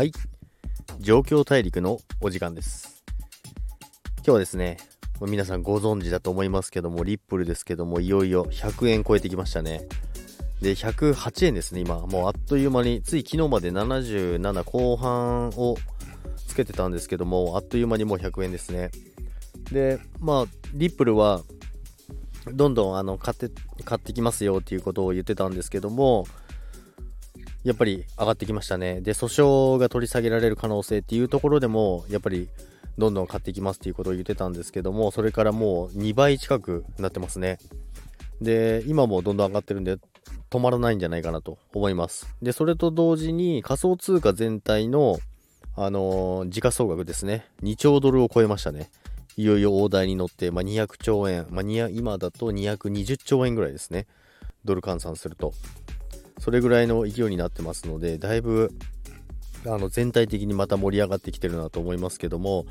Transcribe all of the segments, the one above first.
はい。状況大陸のお時間です。今日はですね、皆さんご存知だと思いますけども、リップルですけども、いよいよ100円超えてきましたね。で、108円ですね、今。もうあっという間に、つい昨日まで77後半をつけてたんですけども、あっという間にもう100円ですね。で、まあ、リップルは、どんどんあの買って、買ってきますよっていうことを言ってたんですけども、やっぱり上がってきましたね。で、訴訟が取り下げられる可能性っていうところでも、やっぱりどんどん買っていきますっていうことを言ってたんですけども、それからもう2倍近くなってますね。で、今もどんどん上がってるんで、止まらないんじゃないかなと思います。で、それと同時に仮想通貨全体の、あのー時価総額ですね。2兆ドルを超えましたね。いよいよ大台に乗って、まあ、200兆円、まあ、今だと220兆円ぐらいですね。ドル換算すると。それぐらいの勢いになってますので、だいぶあの全体的にまた盛り上がってきてるなと思いますけども、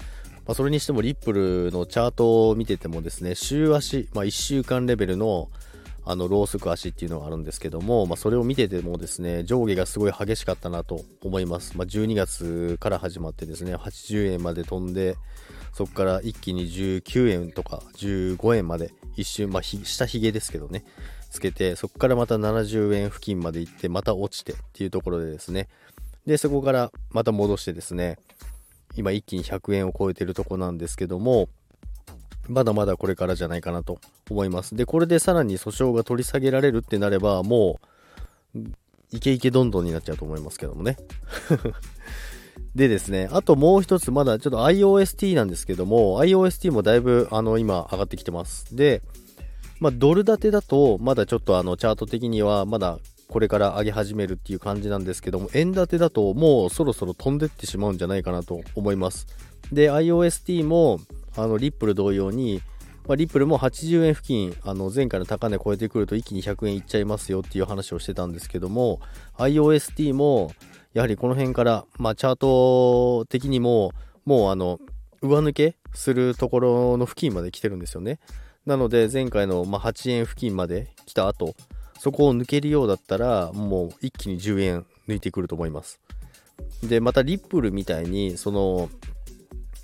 まあ、それにしてもリップルのチャートを見ててもですね、週足、まあ、1週間レベルのあのローソク足っていうのがあるんですけども、まあ、それを見ててもですね、上下がすごい激しかったなと思います。まあ、12月から始まってですね、80円まで飛んで、そこから一気に19円とか15円まで一瞬、まあ、ひ下髭ですけどね、つけて、そこからまた70円付近まで行って、また落ちてっていうところでですね、で、そこからまた戻してですね、今一気に100円を超えてるとこなんですけども、まだまだこれからじゃないかなと思います。で、これでさらに訴訟が取り下げられるってなれば、もう、イケイケどんどんになっちゃうと思いますけどもね。でですね、あともう一つ、まだちょっと iOST なんですけども、iOST もだいぶ、あの、今上がってきてます。で、まあ、ドル建てだと、まだちょっとあの、チャート的には、まだこれから上げ始めるっていう感じなんですけども、円建てだともうそろそろ飛んでってしまうんじゃないかなと思います。で、iOST も、あの、リップル同様に、まあ、リップルも80円付近、あの、前回の高値超えてくると一気に100円いっちゃいますよっていう話をしてたんですけども、iOST も、やはりこの辺から、まあ、チャート的にも、もうあの、上抜けするところの付近まで来てるんですよね。なので、前回の、まあ、8円付近まで来た後、そこを抜けるようだったら、もう一気に10円抜いてくると思います。で、またリップルみたいに、その、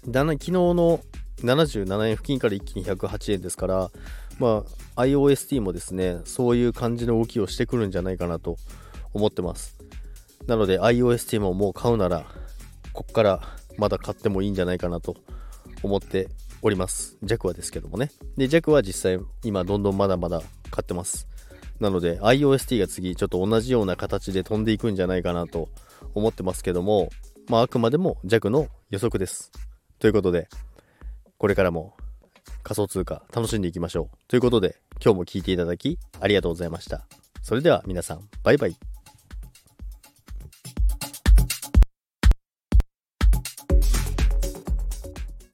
だな昨日の77円付近から一気に108円ですから、まあ、iOST もですね、そういう感じの動きをしてくるんじゃないかなと思ってます。なので iOST ももう買うなら、こっからまだ買ってもいいんじゃないかなと思っております。弱はですけどもね。で、弱は実際今どんどんまだまだ買ってます。なので iOST が次ちょっと同じような形で飛んでいくんじゃないかなと思ってますけども、まああくまでも弱の予測です。ということで、これからも仮想通貨楽しんでいきましょう。ということで、今日も聞いていただきありがとうございました。それでは皆さん、バイバイ。